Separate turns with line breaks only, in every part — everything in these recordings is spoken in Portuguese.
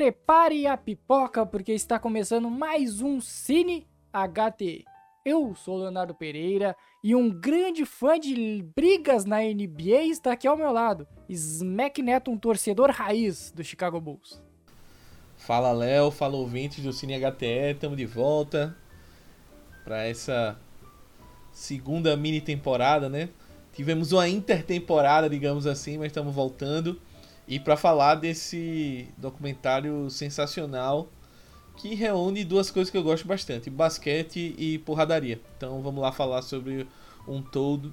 prepare a pipoca porque está começando mais um Cine HT. Eu sou Leonardo Pereira e um grande fã de brigas na NBA está aqui ao meu lado. Smack Neto, um torcedor raiz do Chicago Bulls.
Fala Léo, fala ouvintes do Cine HTE, estamos de volta para essa segunda mini temporada, né? Tivemos uma intertemporada, digamos assim, mas estamos voltando. E para falar desse documentário sensacional que reúne duas coisas que eu gosto bastante: basquete e porradaria. Então vamos lá falar sobre um todo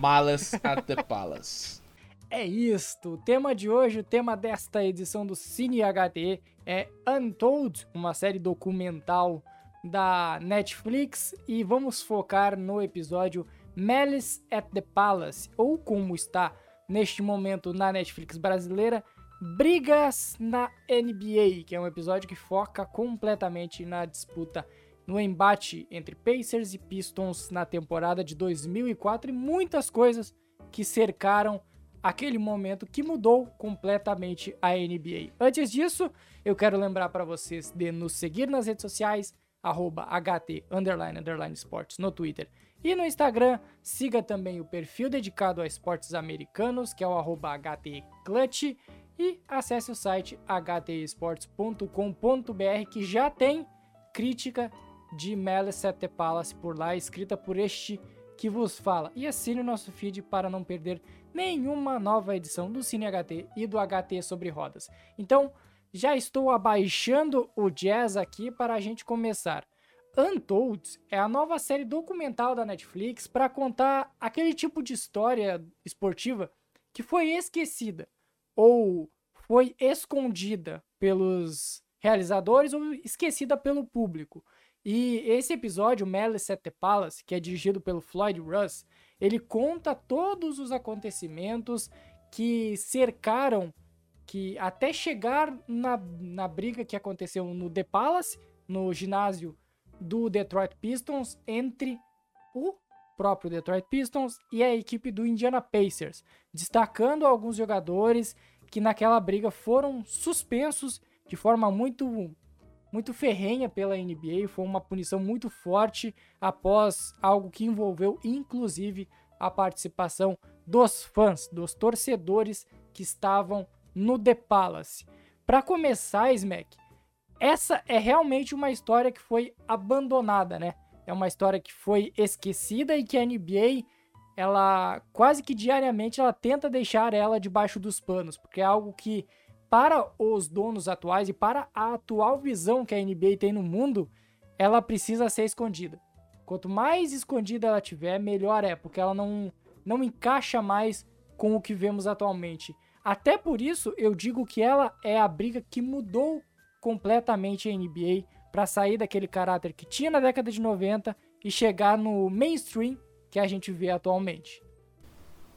Malas at the Palace.
É isto. O tema de hoje, o tema desta edição do Cine HT é Untold, uma série documental da Netflix e vamos focar no episódio Malice at the Palace, ou como está neste momento na Netflix brasileira, Brigas na NBA, que é um episódio que foca completamente na disputa, no embate entre Pacers e Pistons na temporada de 2004 e muitas coisas que cercaram aquele momento que mudou completamente a NBA. Antes disso, eu quero lembrar para vocês de nos seguir nas redes sociais, arroba HT underline, underline sports no Twitter e no Instagram. Siga também o perfil dedicado a esportes americanos, que é o HTClutch. E acesse o site htesports.com.br, que já tem crítica de the Palace por lá, escrita por este que vos fala. E assine o nosso feed para não perder nenhuma nova edição do Cine HT e do HT sobre rodas. Então, já estou abaixando o jazz aqui para a gente começar. Untold é a nova série documental da Netflix para contar aquele tipo de história esportiva que foi esquecida ou foi escondida pelos realizadores ou esquecida pelo público. E esse episódio, Malice at the Palace, que é dirigido pelo Floyd Russ, ele conta todos os acontecimentos que cercaram que até chegar na, na briga que aconteceu no The Palace, no ginásio do Detroit Pistons, entre o próprio Detroit Pistons e a equipe do Indiana Pacers, destacando alguns jogadores que naquela briga foram suspensos de forma muito muito ferrenha pela NBA, foi uma punição muito forte após algo que envolveu inclusive a participação dos fãs, dos torcedores que estavam no The Palace. Para começar, Smack, essa é realmente uma história que foi abandonada, né? É uma história que foi esquecida e que a NBA, ela quase que diariamente ela tenta deixar ela debaixo dos panos, porque é algo que para os donos atuais e para a atual visão que a NBA tem no mundo, ela precisa ser escondida. Quanto mais escondida ela tiver, melhor é, porque ela não não encaixa mais com o que vemos atualmente. Até por isso eu digo que ela é a briga que mudou completamente a NBA para sair daquele caráter que tinha na década de 90 e chegar no mainstream que a gente vê atualmente.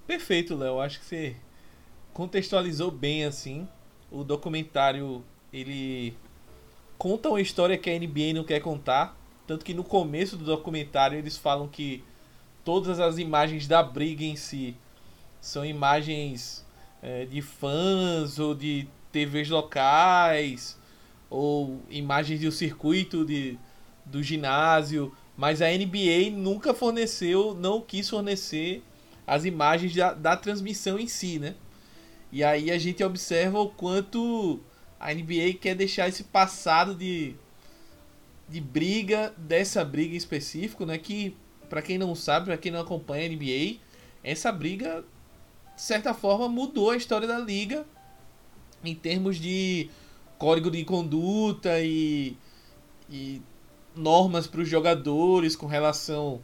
Perfeito, Léo. Acho que você contextualizou bem assim. O documentário ele conta uma história que a NBA não quer contar, tanto que no começo do documentário eles falam que todas as imagens da briga em si são imagens é, de fãs ou de TVs locais ou imagens do circuito de, do ginásio, mas a NBA nunca forneceu, não quis fornecer as imagens da, da transmissão em si, né? E aí a gente observa o quanto a NBA quer deixar esse passado de, de briga, dessa briga em específico, né? Que, para quem não sabe, para quem não acompanha a NBA, essa briga de certa forma, mudou a história da liga em termos de código de conduta e, e normas para os jogadores com relação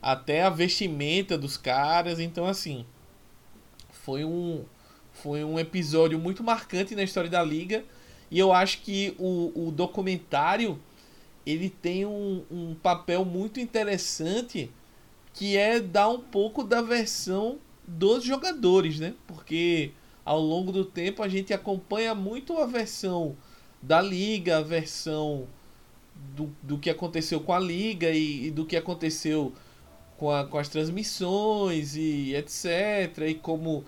até a vestimenta dos caras. Então, assim, foi um, foi um episódio muito marcante na história da liga. E eu acho que o, o documentário ele tem um, um papel muito interessante que é dar um pouco da versão dos jogadores, né? Porque ao longo do tempo a gente acompanha muito a versão da liga, a versão do, do que aconteceu com a liga e, e do que aconteceu com, a, com as transmissões e etc. E como,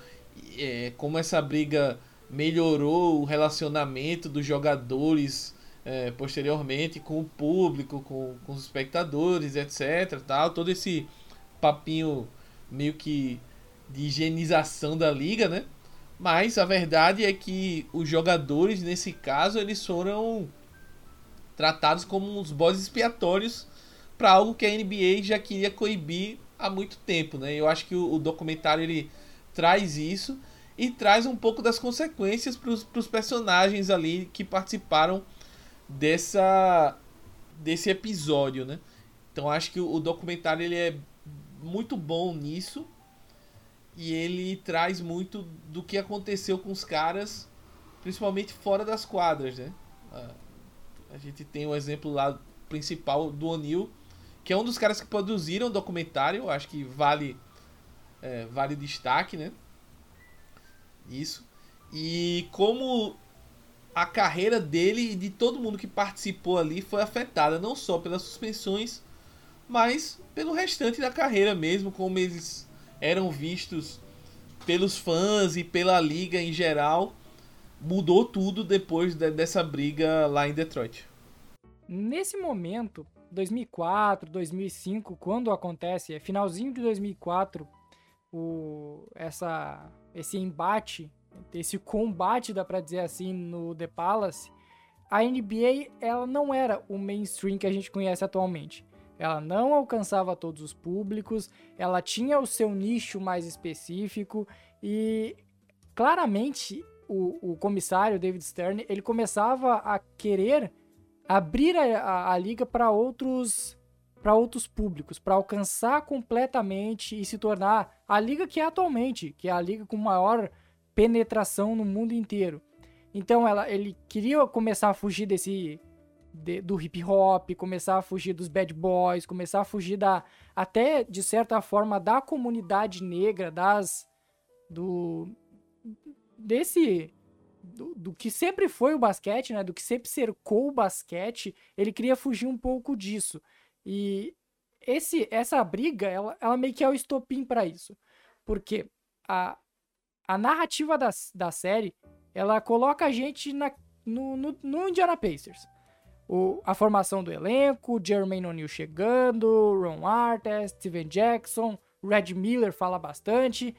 é, como essa briga melhorou o relacionamento dos jogadores é, posteriormente com o público, com, com os espectadores, etc. Tal, todo esse papinho meio que de higienização da liga, né? Mas a verdade é que os jogadores, nesse caso, eles foram tratados como uns bodes expiatórios para algo que a NBA já queria coibir há muito tempo, né? Eu acho que o, documentário ele traz isso e traz um pouco das consequências para os personagens ali que participaram dessa desse episódio, né? Então acho que o, o documentário ele é muito bom nisso e ele traz muito do que aconteceu com os caras, principalmente fora das quadras, né? A gente tem o um exemplo lá principal do O'Neill, que é um dos caras que produziram o documentário, acho que vale é, vale destaque, né? Isso. E como a carreira dele e de todo mundo que participou ali foi afetada não só pelas suspensões, mas pelo restante da carreira mesmo, como eles eram vistos pelos fãs e pela liga em geral, mudou tudo depois de, dessa briga lá em Detroit.
Nesse momento, 2004, 2005, quando acontece, é finalzinho de 2004, o, essa, esse embate, esse combate, dá pra dizer assim, no The Palace, a NBA ela não era o mainstream que a gente conhece atualmente. Ela não alcançava todos os públicos, ela tinha o seu nicho mais específico e claramente o, o comissário David Stern ele começava a querer abrir a, a, a liga para outros para outros públicos, para alcançar completamente e se tornar a liga que é atualmente, que é a liga com maior penetração no mundo inteiro. Então ela, ele queria começar a fugir desse de, do hip hop, começar a fugir dos bad boys, começar a fugir da até de certa forma da comunidade negra, das do desse do, do, que sempre foi o basquete, né, do que sempre cercou o basquete, ele queria fugir um pouco disso. E esse essa briga, ela, ela meio que é o estopim para isso. Porque a, a narrativa da, da série, ela coloca a gente na, no, no, no Indiana Pacers o, a formação do elenco, Jermaine O'Neal chegando, Ron Artest, Steven Jackson, Red Miller fala bastante.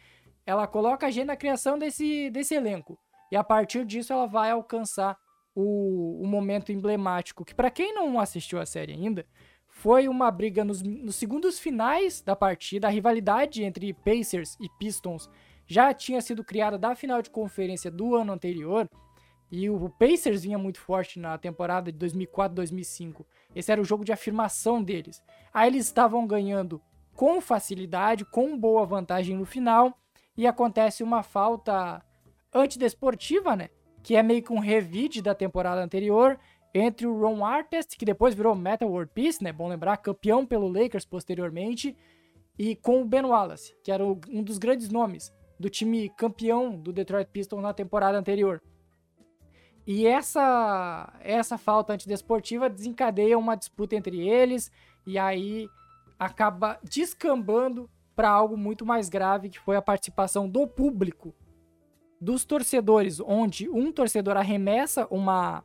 Ela coloca a gente na criação desse, desse elenco. E a partir disso ela vai alcançar o, o momento emblemático, que para quem não assistiu a série ainda, foi uma briga nos, nos segundos finais da partida, a rivalidade entre Pacers e Pistons já tinha sido criada da final de conferência do ano anterior, e o Pacers vinha muito forte na temporada de 2004-2005. Esse era o jogo de afirmação deles. Aí eles estavam ganhando com facilidade, com boa vantagem no final, e acontece uma falta antidesportiva, né? Que é meio que um revide da temporada anterior entre o Ron Artest, que depois virou Metal World Peace, né? Bom lembrar, campeão pelo Lakers posteriormente, e com o Ben Wallace, que era um dos grandes nomes do time campeão do Detroit Pistons na temporada anterior. E essa, essa falta antidesportiva desencadeia uma disputa entre eles e aí acaba descambando para algo muito mais grave, que foi a participação do público, dos torcedores, onde um torcedor arremessa uma,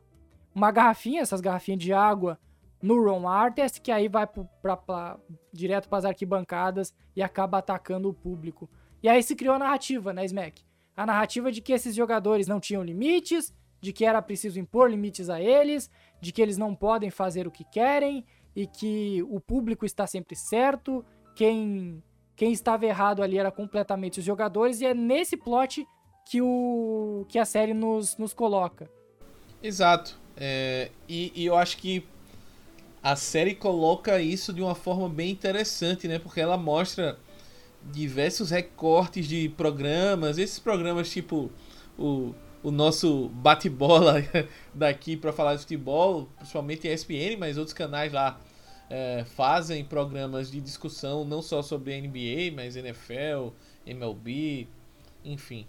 uma garrafinha, essas garrafinhas de água, no Ron Artest, que aí vai pra, pra, direto para as arquibancadas e acaba atacando o público. E aí se criou a narrativa, né, Smack? A narrativa de que esses jogadores não tinham limites, de que era preciso impor limites a eles, de que eles não podem fazer o que querem e que o público está sempre certo, quem quem estava errado ali era completamente os jogadores e é nesse plot que o que a série nos, nos coloca.
Exato. É, e, e eu acho que a série coloca isso de uma forma bem interessante, né? Porque ela mostra diversos recortes de programas, esses programas tipo o o nosso bate-bola daqui para falar de futebol, principalmente ESPN, mas outros canais lá é, fazem programas de discussão não só sobre NBA, mas NFL, MLB, enfim.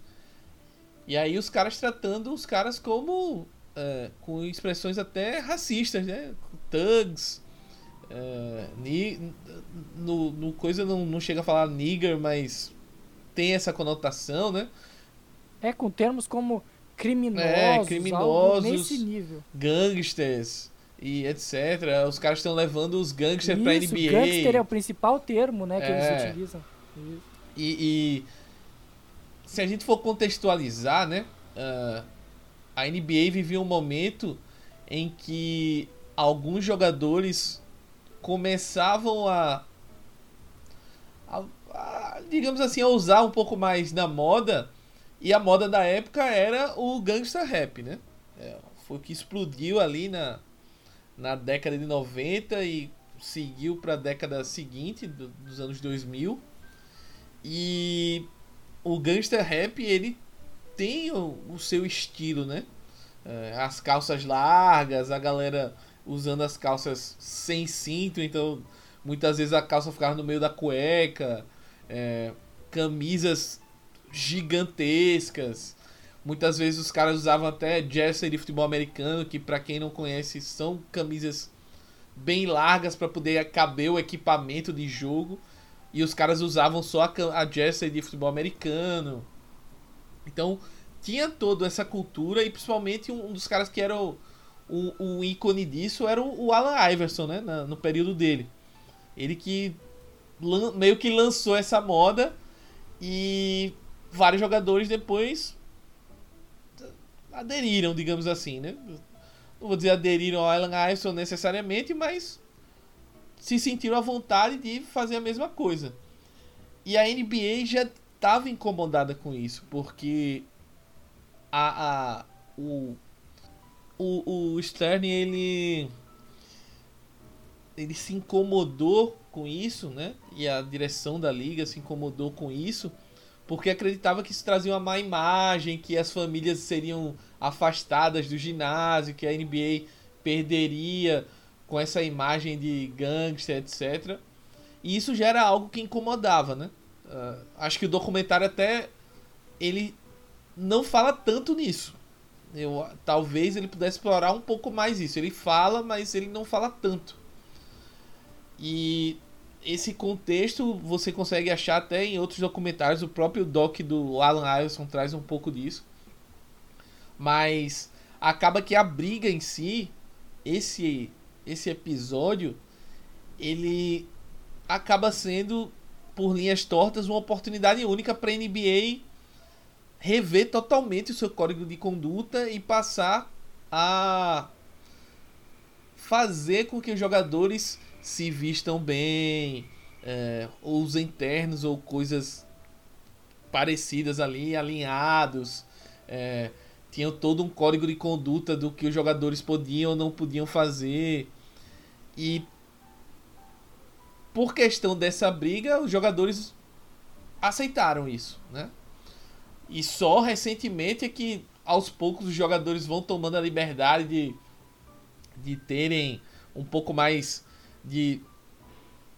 E aí os caras tratando os caras como é, com expressões até racistas, né? Thugs, é, ni, no, no coisa não, não chega a falar nigger, mas tem essa conotação, né?
É com termos como criminosos,
É, criminosos.
nesse nível.
gangsters e etc. Os caras estão levando os gangsters pra
Isso,
NBA.
gangster é o principal termo, né, que
É.
eles utilizam. Isso.
E, e se a gente for contextualizar, né? ah, a NBA vivia um momento em que alguns jogadores começavam a, a- a, digamos assim, a usar um pouco mais na moda. E a moda da época era o gangsta rap, né? É, foi o que explodiu ali na, na década de 90 e seguiu para a década seguinte, do- dos anos 2000. E o gangster rap, ele tem o, o seu estilo, né? É, as calças largas, a galera usando as calças sem cinto, então muitas vezes a calça ficava no meio da cueca, é, camisas gigantescas. Muitas vezes os caras usavam até jersey de futebol americano, que pra quem não conhece são camisas bem largas para poder caber o equipamento de jogo. E os caras usavam só a, a jersey de futebol americano. Então tinha toda essa cultura e principalmente um, um dos caras que era o, o, o ícone disso era o, o Alan Iverson, né? na- no período dele. Ele que lan- meio que lançou essa moda e vários jogadores depois aderiram, digamos assim, né? Não vou dizer aderiram ao Allen Iverson necessariamente, mas se sentiram à vontade de fazer a mesma coisa. E a NBA já estava incomodada com isso, porque a, a o, o, o Stern ele ele se incomodou com isso, né? E a direção da liga se incomodou com isso, porque acreditava que isso trazia uma má imagem, que as famílias seriam afastadas do ginásio, que a NBA perderia com essa imagem de gangster, etc. E isso já era algo que incomodava, né? Ah, acho que o documentário até ele não fala tanto nisso. Eu, talvez ele pudesse explorar um pouco mais isso. Ele fala, mas ele não fala tanto. E esse contexto você consegue achar até em outros documentários. O próprio doc do Alan Iverson traz um pouco disso. Mas acaba que a briga em si, esse esse episódio, ele acaba sendo por linhas tortas uma oportunidade única para a NBA rever totalmente o seu código de conduta e passar a fazer com que os jogadores se vistam bem, é, ou usem ternos ou coisas parecidas ali, alinhados. É, tinham todo um código de conduta do que os jogadores podiam ou não podiam fazer. E por questão dessa briga, os jogadores aceitaram isso, né? E só recentemente é que aos poucos os jogadores vão tomando a liberdade de, de terem um pouco mais de,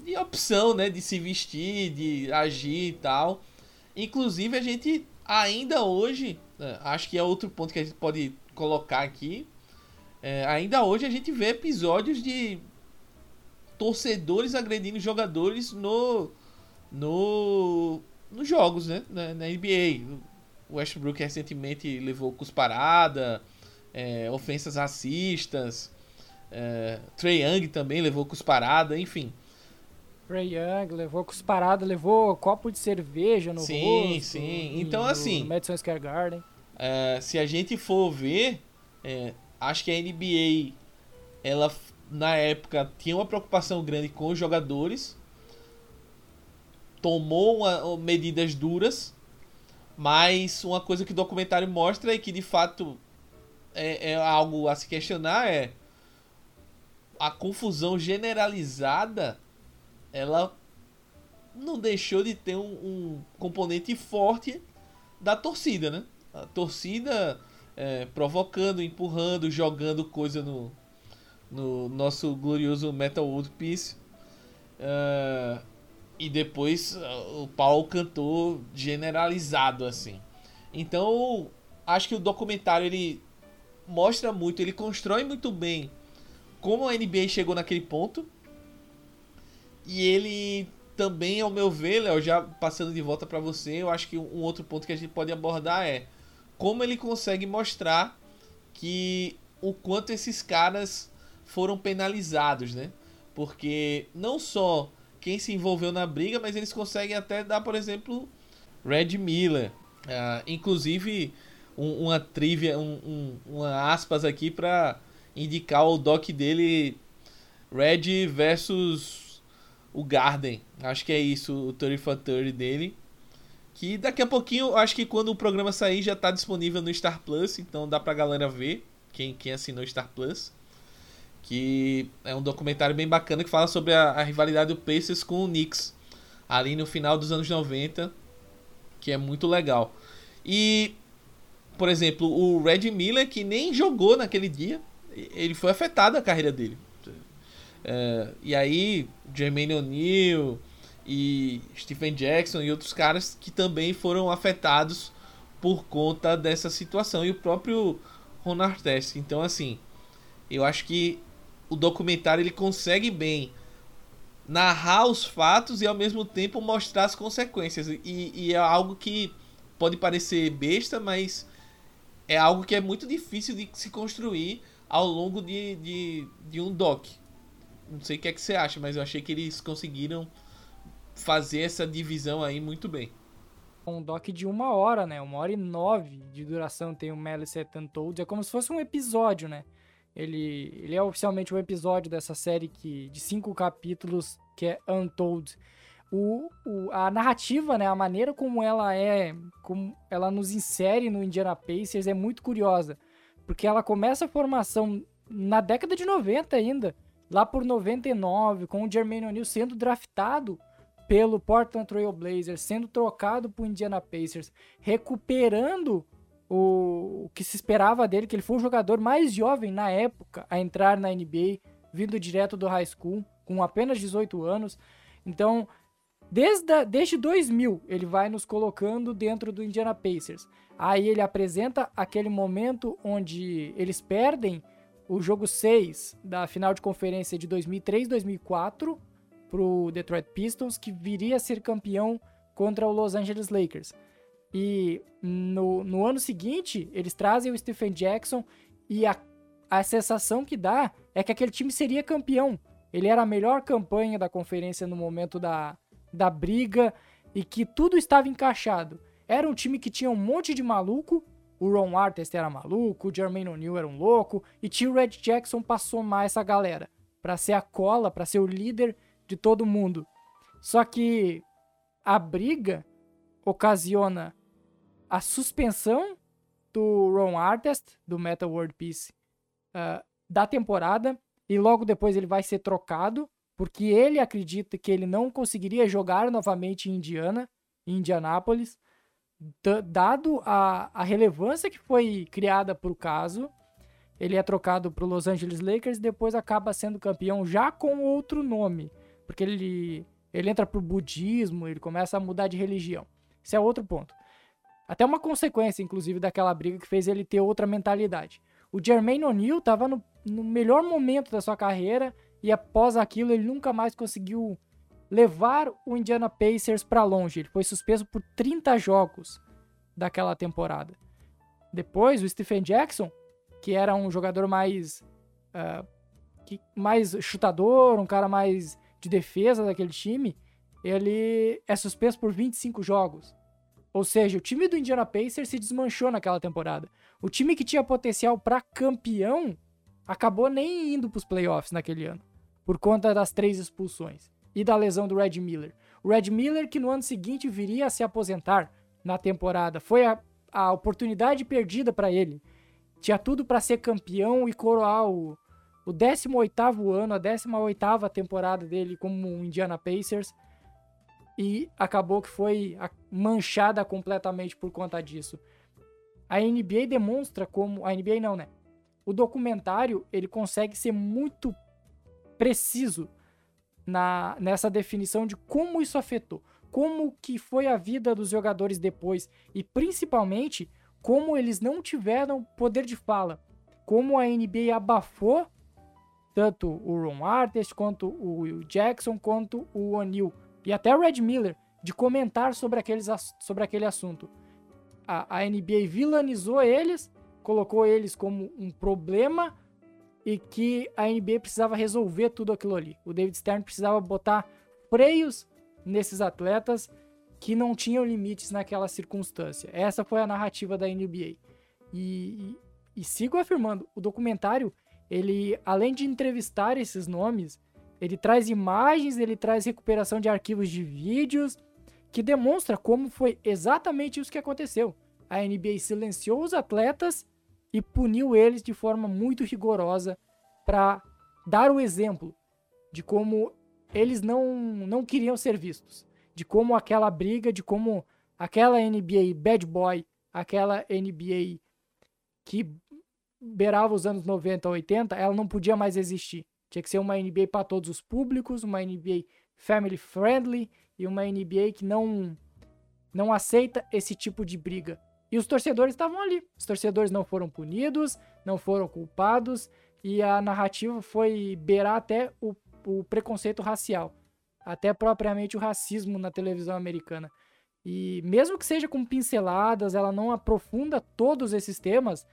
de opção, né? De se vestir, de agir e tal. Inclusive a gente ainda hoje, né, acho que é outro ponto que a gente pode colocar aqui. é, ainda hoje a gente vê episódios de torcedores agredindo jogadores no no nos jogos, né? Na, na NBA. O Westbrook recentemente levou cusparada, é, ofensas racistas. É, Trey Young também levou cusparada, enfim.
Ray Young levou cusparada, levou copo de cerveja no
Sim,
rosto.
sim.
e
Então, assim-
Madison Square Garden.
É, se a gente for ver, é, acho que a NBA, ela na época tinha uma preocupação grande com os jogadores, tomou uma- medidas duras, mas uma coisa que o documentário mostra é que de fato é, é algo a se questionar é a confusão generalizada, ela não deixou de ter um, um componente forte da torcida, né? A torcida é, provocando, empurrando, jogando coisa no, no nosso glorioso Metal World Peace. É, e depois uh, o pau cantou generalizado assim. Então, acho que o documentário ele mostra muito, ele constrói muito bem como a NBA chegou naquele ponto. E ele também, ao meu ver, Léo, já passando de volta para você, eu acho que um outro ponto que a gente pode abordar é como ele consegue mostrar que o quanto esses caras foram penalizados, né? Porque não só quem se envolveu na briga, mas eles conseguem até dar, por exemplo, Red Miller. Uh, inclusive, um, uma trivia, um, um, uma aspas aqui para indicar o doc dele, Red versus o Garden. Acho que é isso, o 30 for 30 dele. Que daqui a pouquinho, acho que quando o programa sair já está disponível no Star Plus, então dá pra galera ver, quem, quem assinou Star Plus. Que é um documentário bem bacana que fala sobre a, a rivalidade do Pacers com o Knicks, ali no final dos anos 90, que é muito legal. E, por exemplo, o Red Miller, que nem jogou naquele dia, ele foi afetado a carreira dele. É, e aí, Jermaine O'Neal, e Stephen Jackson e outros caras que também foram afetados por conta dessa situação e o próprio Ron Artest. Então assim, eu acho que o documentário ele consegue bem narrar os fatos e ao mesmo tempo mostrar as consequências e, e é algo que pode parecer besta, mas é algo que é muito difícil de se construir ao longo de, de, de um doc. Não sei o que é que você acha, mas eu achei que eles conseguiram fazer essa divisão aí muito bem.
Um doc de uma hora, né? Uma hora e nove de duração tem o Malice Untold. É como se fosse um episódio, né? Ele, ele é oficialmente um episódio dessa série que, de cinco capítulos que é Untold. O, o, a narrativa, né, a maneira como ela é, como ela nos insere no Indiana Pacers é muito curiosa, porque ela começa a formação na década de 90 ainda, lá por 99, com o Jermaine O'Neal sendo draftado pelo Portland Trail Blazers, sendo trocado para Indiana Pacers, recuperando o, o, que se esperava dele, que ele foi o jogador mais jovem na época a entrar na NBA, vindo direto do high school, com apenas 18 anos. Então, desde, a, desde 2000, ele vai nos colocando dentro do Indiana Pacers. Aí ele apresenta aquele momento onde eles perdem o jogo 6 da final de conferência de 2003-2004 pro Detroit Pistons, que viria a ser campeão contra o Los Angeles Lakers. E no, no ano seguinte, eles trazem o Stephen Jackson e a, a sensação que dá é que aquele time seria campeão. Ele era a melhor campanha da conferência no momento da, da briga e que tudo estava encaixado. Era um time que tinha um monte de maluco, o Ron Artest era maluco, o Jermaine O'Neal era um louco, e tio Red Jackson passou mais essa galera para ser a cola, para ser o líder de todo mundo. Só que a briga ocasiona a suspensão do Ron Artest, do Metal World Peace, uh, da temporada, e logo depois ele vai ser trocado, porque ele acredita que ele não conseguiria jogar novamente em Indiana, em Indianápolis, dado a, a relevância que foi criada para o caso, ele é trocado para o Los Angeles Lakers e depois acaba sendo campeão já com outro nome. Porque ele, ele entra pro budismo, ele começa a mudar de religião. Isso é outro ponto. Até uma consequência, inclusive, daquela briga que fez ele ter outra mentalidade. O Jermaine O'Neal estava no, no melhor momento da sua carreira e após aquilo ele nunca mais conseguiu levar o Indiana Pacers para longe. Ele foi suspenso por 30 jogos daquela temporada. Depois, o Stephen Jackson, que era um jogador mais, uh, que, mais chutador, um cara mais de defesa daquele time, ele é suspenso por 25 jogos. Ou seja, o time do Indiana Pacers se desmanchou naquela temporada. O time que tinha potencial para campeão acabou nem indo para os playoffs naquele ano, por conta das três expulsões e da lesão do Red Miller. O Red Miller, que no ano seguinte viria a se aposentar na temporada, foi a, a oportunidade perdida para ele. Tinha tudo para ser campeão e coroar o, o 18º ano, a 18ª temporada dele como Indiana Pacers e acabou que foi manchada completamente por conta disso. A NBA demonstra como a NBA não, né? O documentário, ele consegue ser muito preciso na nessa definição de como isso afetou, como que foi a vida dos jogadores depois e principalmente como eles não tiveram poder de fala, como a NBA abafou tanto o Ron Artest, quanto o Jackson, quanto o O'Neal e até o Red Miller de comentar sobre, aqueles, sobre aquele assunto. a, a NBA vilanizou eles, colocou eles como um problema e que a NBA precisava resolver tudo aquilo ali. O David Stern precisava botar freios nesses atletas que não tinham limites naquela circunstância. Essa foi a narrativa da NBA. E, e, e sigo afirmando, o documentário, ele, além de entrevistar esses nomes, ele traz imagens, ele traz recuperação de arquivos de vídeos, que demonstra como foi exatamente isso que aconteceu. A NBA silenciou os atletas e puniu eles de forma muito rigorosa para dar o exemplo de como eles não, não queriam ser vistos, de como aquela briga, de como aquela NBA bad boy, aquela NBA que beirava os anos 90 80, ela não podia mais existir. Tinha que ser uma NBA para todos os públicos, uma NBA family friendly e uma NBA que não não aceita esse tipo de briga. E os torcedores estavam ali. Os torcedores não foram punidos, não foram culpados e a narrativa foi beirar até o, o preconceito racial, até propriamente o racismo na televisão americana. E mesmo que seja com pinceladas, ela não aprofunda todos esses temas.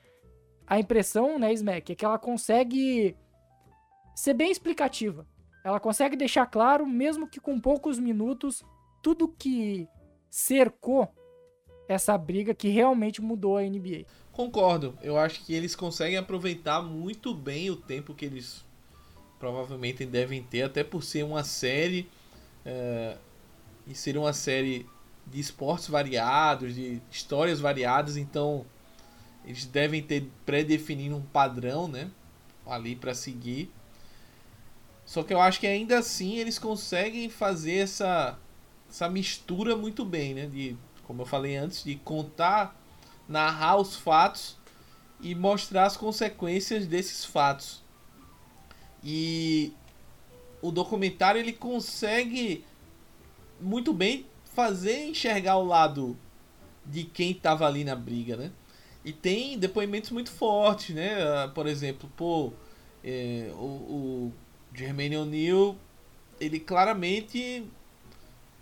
A impressão, né, Smack, é que ela consegue ser bem explicativa. Ela consegue deixar claro, mesmo que com poucos minutos, tudo que cercou essa briga que realmente mudou a NBA.
Concordo. Eu acho que eles conseguem aproveitar muito bem o tempo que eles provavelmente devem ter, até por ser uma série é, e ser uma série de esportes variados, de histórias variadas, então eles devem ter pré-definido um padrão, né, ali para seguir. Só que eu acho que ainda assim eles conseguem fazer essa essa mistura muito bem, né, de como eu falei antes, de contar, narrar os fatos e mostrar as consequências desses fatos. E o documentário ele consegue muito bem fazer enxergar o lado de quem estava ali na briga, né? E tem depoimentos muito fortes, né? Ah, por exemplo, pô, é, o, o Jermaine O'Neal, ele claramente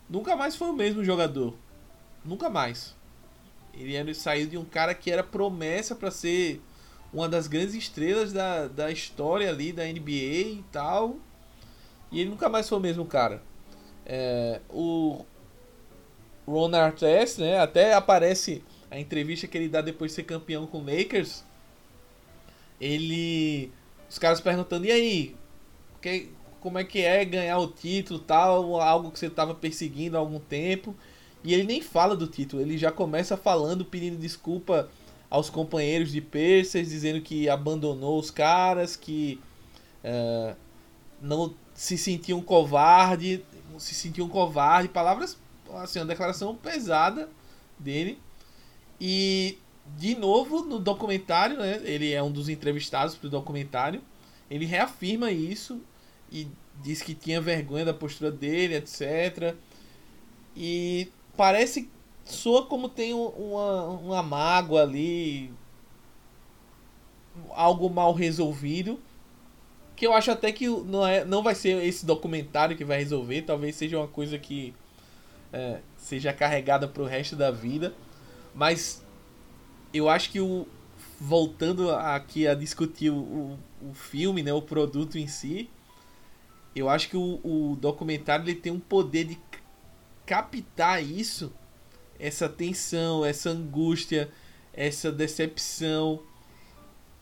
nunca mais foi o mesmo jogador. Nunca mais. Ele era saiu de um cara que era promessa para ser uma das grandes estrelas da, da história ali da NBA e tal. E ele nunca mais foi o mesmo cara. É, o Ron Artest, né? Até aparece a entrevista que ele dá depois de ser campeão com o Lakers. Ele. Os caras perguntando, e aí? Que, como é que é ganhar o título tal? Algo que você estava perseguindo há algum tempo. E ele nem fala do título, ele já começa falando, pedindo desculpa aos companheiros de Pacers, dizendo que abandonou os caras, que uh, não se sentia um covarde, se sentia um covarde, palavras, assim, uma declaração pesada dele. E de novo no documentário, né, ele é um dos entrevistados para o documentário, ele reafirma isso e diz que tinha vergonha da postura dele, etc. E parece soa como tem uma, uma mágoa ali, algo mal resolvido. Que eu acho até que não, é, não vai ser esse documentário que vai resolver, talvez seja uma coisa que é, seja carregada pro resto da vida. Mas eu acho que o. Voltando aqui a discutir o, o filme, né, o produto em si, eu acho que o, o documentário ele tem um poder de captar isso, essa tensão, essa angústia, essa decepção,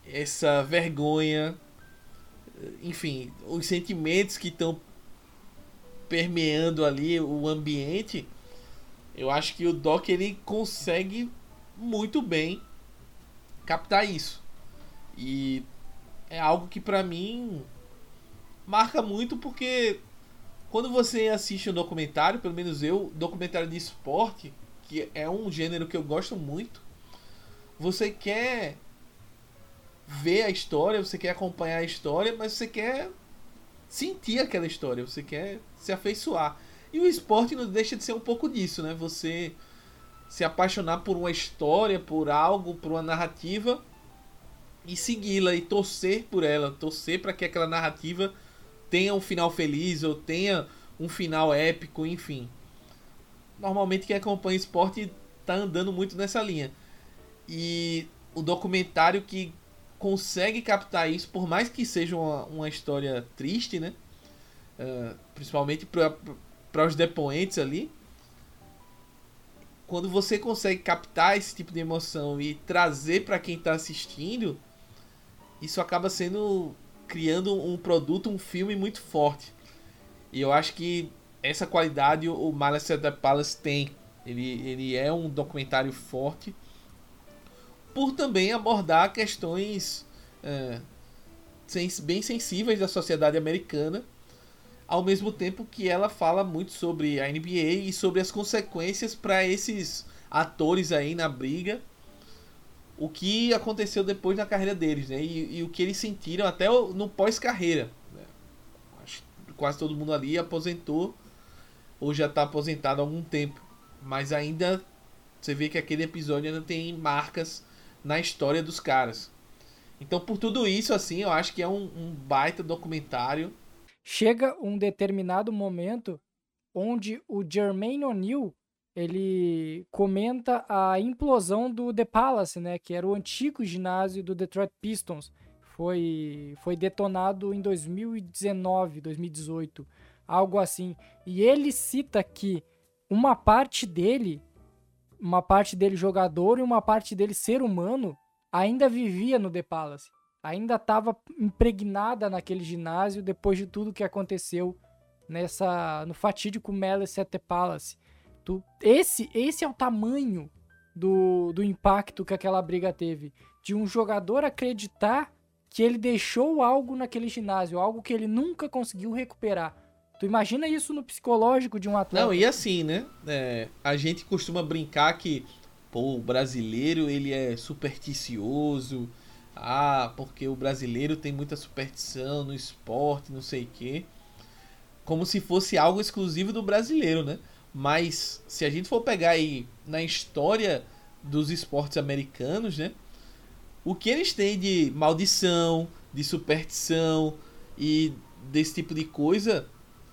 essa vergonha, enfim, os sentimentos que estão permeando ali o ambiente, eu acho que o Doc ele consegue muito bem captar isso. E é algo que para mim marca muito porque quando você assiste um documentário, pelo menos eu, documentário de esporte, que é um gênero que eu gosto muito, você quer ver a história, você quer acompanhar a história, mas você quer sentir aquela história, você quer se afeiçoar. E o esporte não deixa de ser um pouco disso, né? Você se apaixonar por uma história, por algo, por uma narrativa e segui-la e torcer por ela, torcer para que aquela narrativa tenha um final feliz ou tenha um final épico, enfim. Normalmente quem acompanha esporte tá andando muito nessa linha. E o documentário que consegue captar isso, por mais que seja uma, uma história triste, né? Uh, principalmente para os depoentes ali. Quando você consegue captar esse tipo de emoção e trazer para quem está assistindo, isso acaba sendo criando um produto, um filme muito forte. E eu acho que essa qualidade o Malice at the Palace tem. Ele, ele é um documentário forte por também abordar questões é, bem sensíveis da sociedade americana, ao mesmo tempo que ela fala muito sobre a NBA e sobre as consequências para esses atores aí na briga, o que aconteceu depois na carreira deles, né? E, e o que eles sentiram até no pós-carreira. Né? Quase todo mundo ali aposentou ou já está aposentado há algum tempo, mas ainda você vê que aquele episódio ainda tem marcas na história dos caras. Então, por tudo isso, assim, eu acho que é um, um baita documentário.
Chega um determinado momento onde o Jermaine O'Neal ele comenta a implosão do The Palace, né, que era o antigo ginásio do Detroit Pistons. Foi, foi detonado em 2019, 2018, algo assim. E ele cita que uma parte dele uma parte dele jogador e uma parte dele ser humano ainda vivia no The Palace. Ainda estava impregnada naquele ginásio depois de tudo que aconteceu nessa no fatídico Malice at the Palace. Tu, esse, esse é o tamanho do, do impacto que aquela briga teve. De um jogador acreditar que ele deixou algo naquele ginásio, algo que ele nunca conseguiu recuperar. Tu imagina isso no psicológico de um atleta?
Não, e assim, né? É, a gente costuma brincar que pô, o brasileiro ele é supersticioso. Ah, porque o brasileiro tem muita superstição no esporte, não sei o quê. Como se fosse algo exclusivo do brasileiro, né? Mas se a gente for pegar aí na história dos esportes americanos, né? O que eles têm de maldição, de superstição e desse tipo de coisa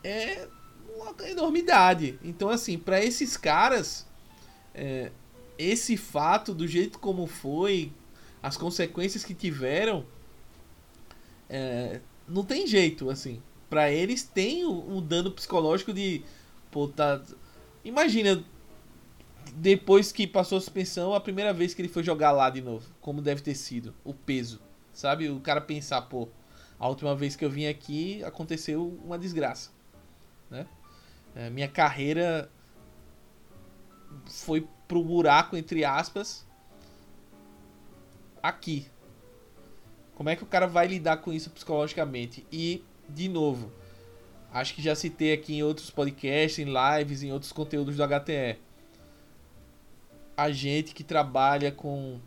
é uma enormidade. Então, assim, para esses caras, é, esse fato, do jeito como foi, as consequências que tiveram, é, não tem jeito, assim. Para eles tem o, o, dano psicológico de. Pô, tá. Imagina, depois que passou a suspensão, a primeira vez que ele foi jogar lá de novo. Como deve ter sido. O peso. Sabe? O cara pensar, pô, a última vez que eu vim aqui aconteceu uma desgraça né? É, minha carreira foi pro buraco, entre aspas, aqui. Como é que o cara vai lidar com isso psicologicamente? E, de novo, acho que já citei aqui em outros podcasts, em lives, em outros conteúdos do HTE. A gente que trabalha com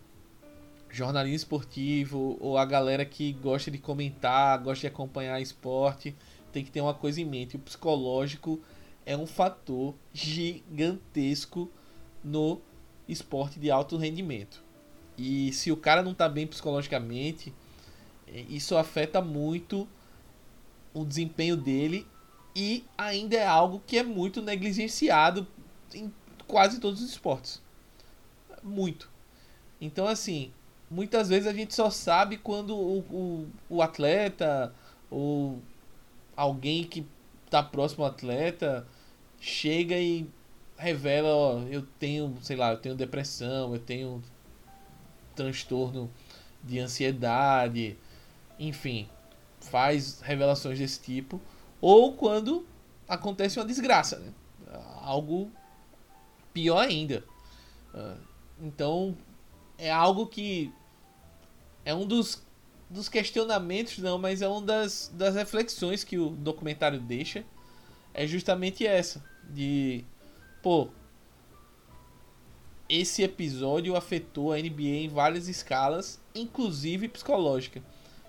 jornalismo esportivo ou a galera que gosta de comentar, gosta de acompanhar esporte, tem que ter uma coisa em mente: o psicológico é um fator gigantesco no esporte de alto rendimento. E se o cara não está bem psicologicamente, é, isso afeta muito o desempenho dele e ainda é algo que é muito negligenciado em quase todos os esportes. Muito. Então, assim, muitas vezes a gente só sabe quando o, o, o atleta ou alguém que tá próximo ao atleta chega e revela, ó, eu tenho, sei lá, eu tenho depressão, eu tenho transtorno de ansiedade, enfim, faz revelações desse tipo, ou quando acontece uma desgraça, né? algo pior ainda. Ah, então é algo que é um dos dos questionamentos, não, mas é uma das, das reflexões que o documentário deixa. É justamente essa. De. Pô. Esse episódio afetou a NBA em várias escalas, inclusive psicológica.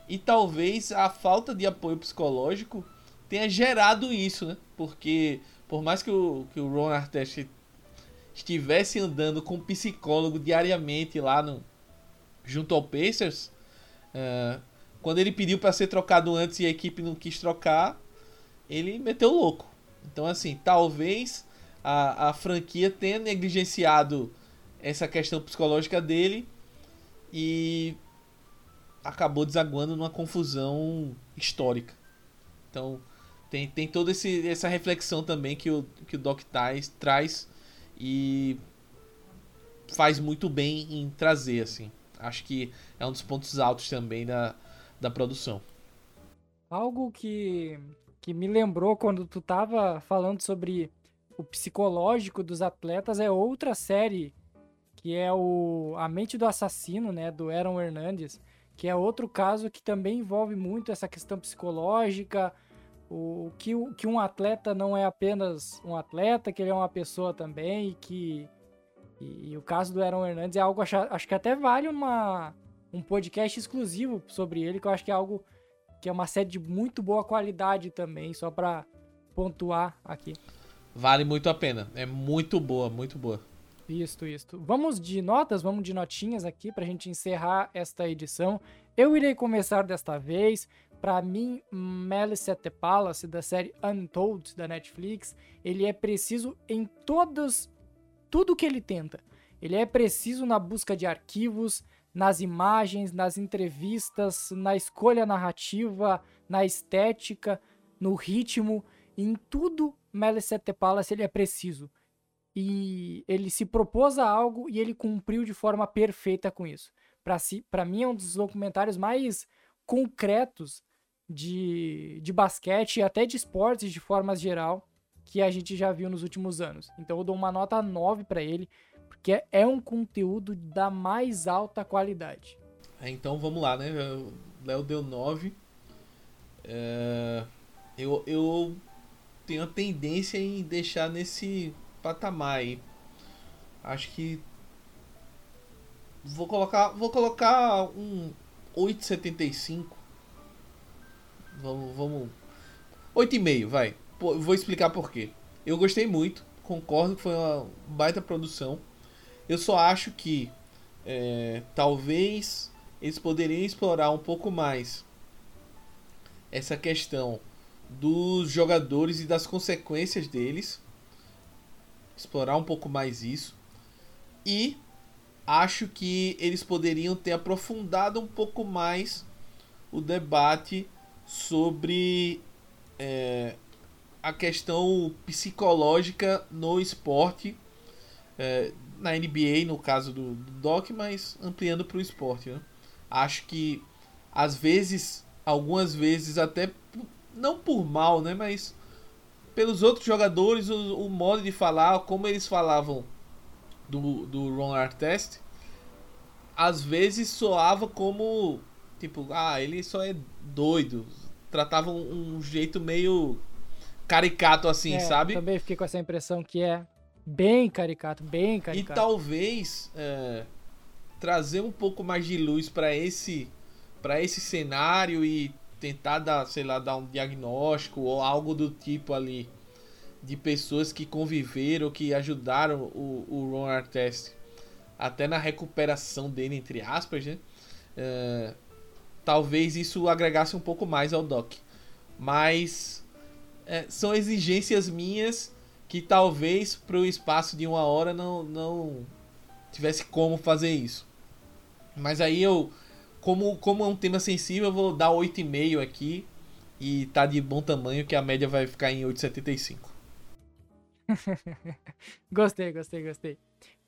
E talvez a falta de apoio psicológico tenha gerado isso, né? Porque por mais que o, que o Ron Artest estivesse andando com um psicólogo diariamente lá no, junto ao Pacers, é, quando ele pediu para ser trocado antes e a equipe não quis trocar, ele meteu louco. Então, assim, talvez a, a franquia tenha negligenciado essa questão psicológica dele e acabou desaguando numa confusão histórica. Então, tem, tem toda esse, essa reflexão também que o, que o Doc Tais traz e faz muito bem em trazer, assim. Acho que é um dos pontos altos também da, da produção.
Algo que, que me lembrou quando tu tava falando sobre o psicológico dos atletas é outra série que é o A Mente do Assassino, né, do Aaron Hernandez, que é outro caso que também envolve muito essa questão psicológica, o que, que um atleta não é apenas um atleta, que ele é uma pessoa também, e que e, e o caso do Aaron Hernandes é algo, acho, acho que até vale uma, um podcast exclusivo sobre ele, que eu acho que é algo que é uma série de muito boa qualidade também, só para pontuar aqui.
Vale muito a pena, é muito boa, muito boa.
Isto, isto. Vamos de notas, vamos de notinhas aqui pra gente encerrar esta edição. Eu irei começar desta vez para mim, Malice the Palace, da série Untold, da Netflix, ele é preciso em todos, tudo que ele tenta. Ele é preciso na busca de arquivos, nas imagens, nas entrevistas, na escolha narrativa, na estética, no ritmo, em tudo Malice the Palace ele é preciso. E ele se propôs a algo e ele cumpriu de forma perfeita com isso. Para si, mim é um dos documentários mais concretos de, de basquete e até de esportes de forma geral que a gente já viu nos últimos anos. Então eu dou uma nota 9 para ele, porque é um conteúdo da mais alta qualidade.
É, então vamos lá, né? O Léo deu 9. É... Eu, eu tenho a tendência em deixar nesse patamar aí. Acho que vou colocar, vou colocar um 875 Vamos. vamos... 8,5, vai. Vou explicar por quê. Eu gostei muito, concordo que foi uma baita produção. Eu só acho que é, talvez eles poderiam explorar um pouco mais essa questão dos jogadores e das consequências deles. Explorar um pouco mais isso. E acho que eles poderiam ter aprofundado um pouco mais o debate sobre é, a questão psicológica no esporte, é, na NBA, no caso do, do Doc, mas ampliando para o esporte. Né? Acho que às vezes, algumas vezes até não por mal, né, mas pelos outros jogadores, o, o modo de falar, como eles falavam do, do Ron Artest, às vezes soava como tipo, ah, ele só é doido, tratavam um jeito meio caricato assim,
é,
sabe?
Também fiquei com essa impressão que é bem caricato, bem caricato.
E talvez é, trazer um pouco mais de luz para esse para esse cenário e tentar dar, sei lá, dar um diagnóstico ou algo do tipo ali de pessoas que conviveram, que ajudaram o, o Ron Artest até na recuperação dele, entre aspas, né? É, talvez isso agregasse um pouco mais ao dock. Mas é, são exigências minhas que talvez para o espaço de uma hora não, não tivesse como fazer isso. Mas aí eu, como, como é um tema sensível, eu vou dar 8,5 aqui e tá de bom tamanho que a média vai ficar em 8,75.
gostei, gostei, gostei.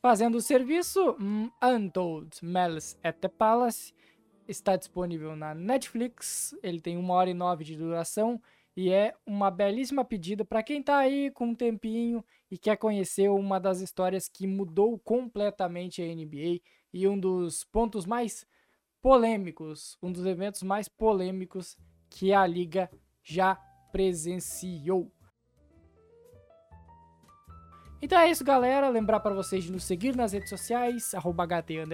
Fazendo o serviço, um, Untold Malice at the Palace está disponível na Netflix. Ele tem uma hora e nove de duração e é uma belíssima pedida para quem está aí com um tempinho e quer conhecer uma das histórias que mudou completamente a NBA e um dos pontos mais polêmicos, um dos eventos mais polêmicos que a liga já presenciou. Então é isso, galera. Lembrar para vocês de nos seguir nas redes sociais, HT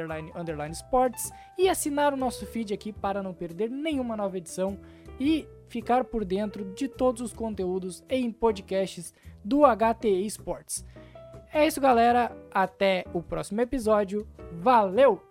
e assinar o nosso feed aqui para não perder nenhuma nova edição e ficar por dentro de todos os conteúdos em podcasts do HTE Sports. É isso, galera. Até o próximo episódio. Valeu!